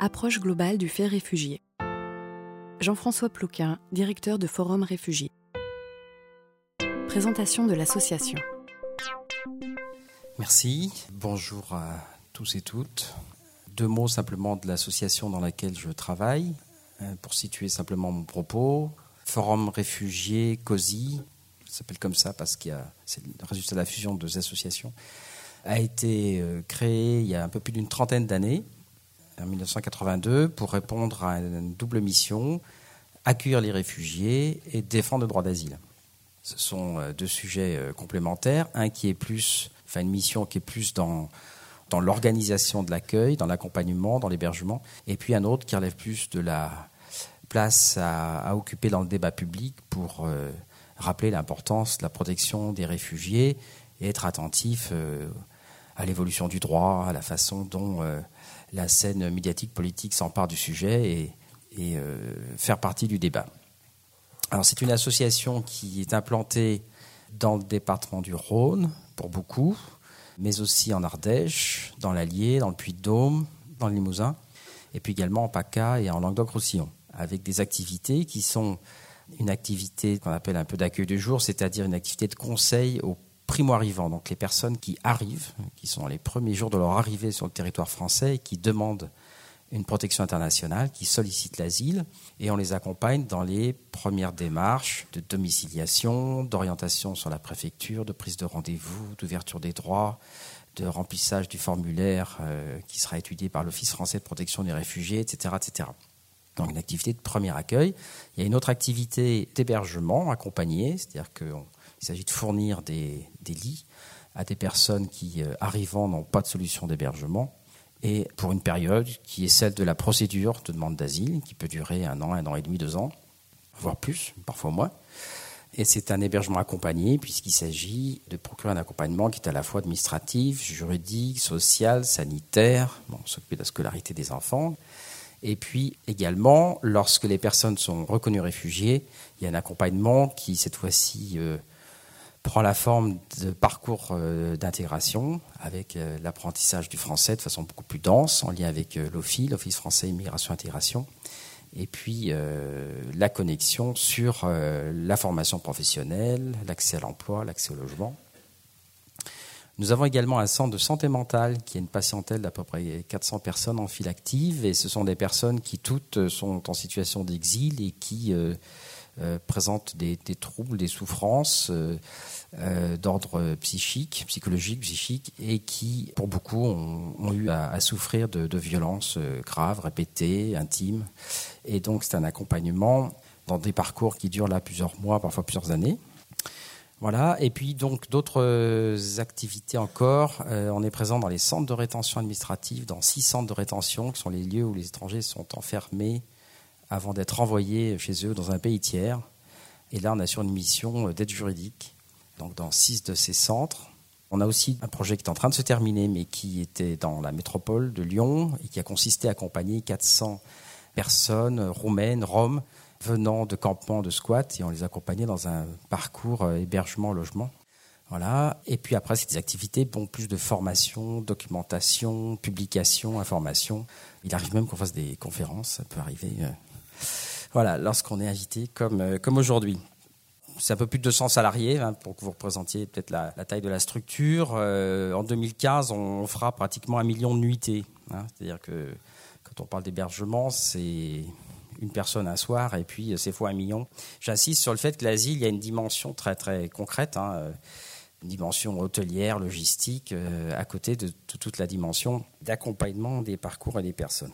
Approche globale du fait réfugié. Jean-François Plouquin, directeur de Forum Réfugiés. Présentation de l'association. Merci. Bonjour à tous et toutes. Deux mots simplement de l'association dans laquelle je travaille, euh, pour situer simplement mon propos. Forum Réfugiés COSI, ça s'appelle comme ça parce que c'est le résultat de la fusion de deux associations, a été euh, créé il y a un peu plus d'une trentaine d'années, en 1982, pour répondre à une double mission, accueillir les réfugiés et défendre le droit d'asile. Ce sont euh, deux sujets euh, complémentaires, un qui est plus, enfin une mission qui est plus dans dans l'organisation de l'accueil, dans l'accompagnement, dans l'hébergement, et puis un autre qui relève plus de la place à, occuper dans le débat public pour rappeler l'importance de la protection des réfugiés et être attentif à l'évolution du droit, à la façon dont euh, la scène médiatique politique s'empare du sujet et, euh, faire partie du débat. Alors c'est une association qui est implantée dans le département du Rhône pour beaucoup, mais aussi en Ardèche, dans l'Allier, dans le Puy-de-Dôme, dans le Limousin, et puis également en PACA et en Languedoc-Roussillon, avec des activités qui sont une activité qu'on appelle un peu d'accueil du jour, c'est-à-dire une activité de conseil aux primo-arrivants, donc les personnes qui arrivent, qui sont les premiers jours de leur arrivée sur le territoire français et qui demandent une protection internationale, qui sollicitent l'asile, et on les accompagne dans les premières démarches de domiciliation, d'orientation sur la préfecture, de prise de rendez-vous, d'ouverture des droits, de remplissage du formulaire euh, qui sera étudié par l'Office français de protection des réfugiés, etc., etc. Donc une activité de premier accueil. Il y a une autre activité d'hébergement accompagné, c'est-à-dire qu'on il s'agit de fournir des, lits à des personnes qui, euh, arrivant, n'ont pas de solution d'hébergement et pour une période qui est celle de la procédure de demande d'asile, qui peut durer un an, un an et demi, deux ans, voire plus, parfois moins. Et c'est un hébergement accompagné puisqu'il s'agit de procurer un accompagnement qui est à la fois administratif, juridique, social, sanitaire, bon, s'occuper de la scolarité des enfants. Et puis également, lorsque les personnes sont reconnues réfugiées, il y a un accompagnement qui, cette fois-ci, euh, prend la forme de parcours euh, d'intégration avec euh, l'apprentissage du français de façon beaucoup plus dense en lien avec euh, l'OFI, l'Office français immigration intégration, et puis la connexion sur la formation professionnelle, l'accès à l'emploi, l'accès au logement. Nous avons également un centre de santé mentale qui est une patientèle d'à peu près 400 personnes en file active et ce sont des personnes qui toutes sont en situation d'exil et qui présentent des, troubles, des souffrances euh, euh, d'ordre psychique, psychologique, psychique, et qui, pour beaucoup, ont, eu à, souffrir de, violences graves, répétées, intimes. Et donc, c'est un accompagnement dans des parcours qui durent là plusieurs mois, parfois plusieurs années. Voilà. Et puis donc d'autres activités encore. on est présent dans les centres de rétention administrative, dans six centres de rétention, qui sont les lieux où les étrangers sont enfermés avant d'être envoyés chez eux dans un pays tiers. Et là, on a sur une mission d'aide juridique, donc dans six de ces centres. On a aussi un projet qui est en train de se terminer, mais qui était dans la métropole de Lyon et qui a consisté à accompagner 400 personnes roumaines, roms, venant de campements de squat et on les accompagnait dans un parcours euh, hébergement-logement. Voilà. Et puis après, c'est des activités, bon, plus de formation, documentation, publication, information. Il arrive même qu'on fasse des conférences, ça peut arriver. Voilà, lorsqu'on est comme, euh, comme aujourd'hui. C'est un peu plus de 200 salariés hein, pour que vous représentiez peut-être la, taille de la structure. Euh, en 2015, on fera pratiquement un million de nuitées. Hein. C'est-à-dire que quand on parle d'hébergement, c'est une personne un soir et puis euh, c'est fois un million. J'insiste sur le fait que l'asile, il y a une dimension très très concrète, hein, une dimension hôtelière, logistique, à côté de toute la dimension d'accompagnement des parcours et des personnes.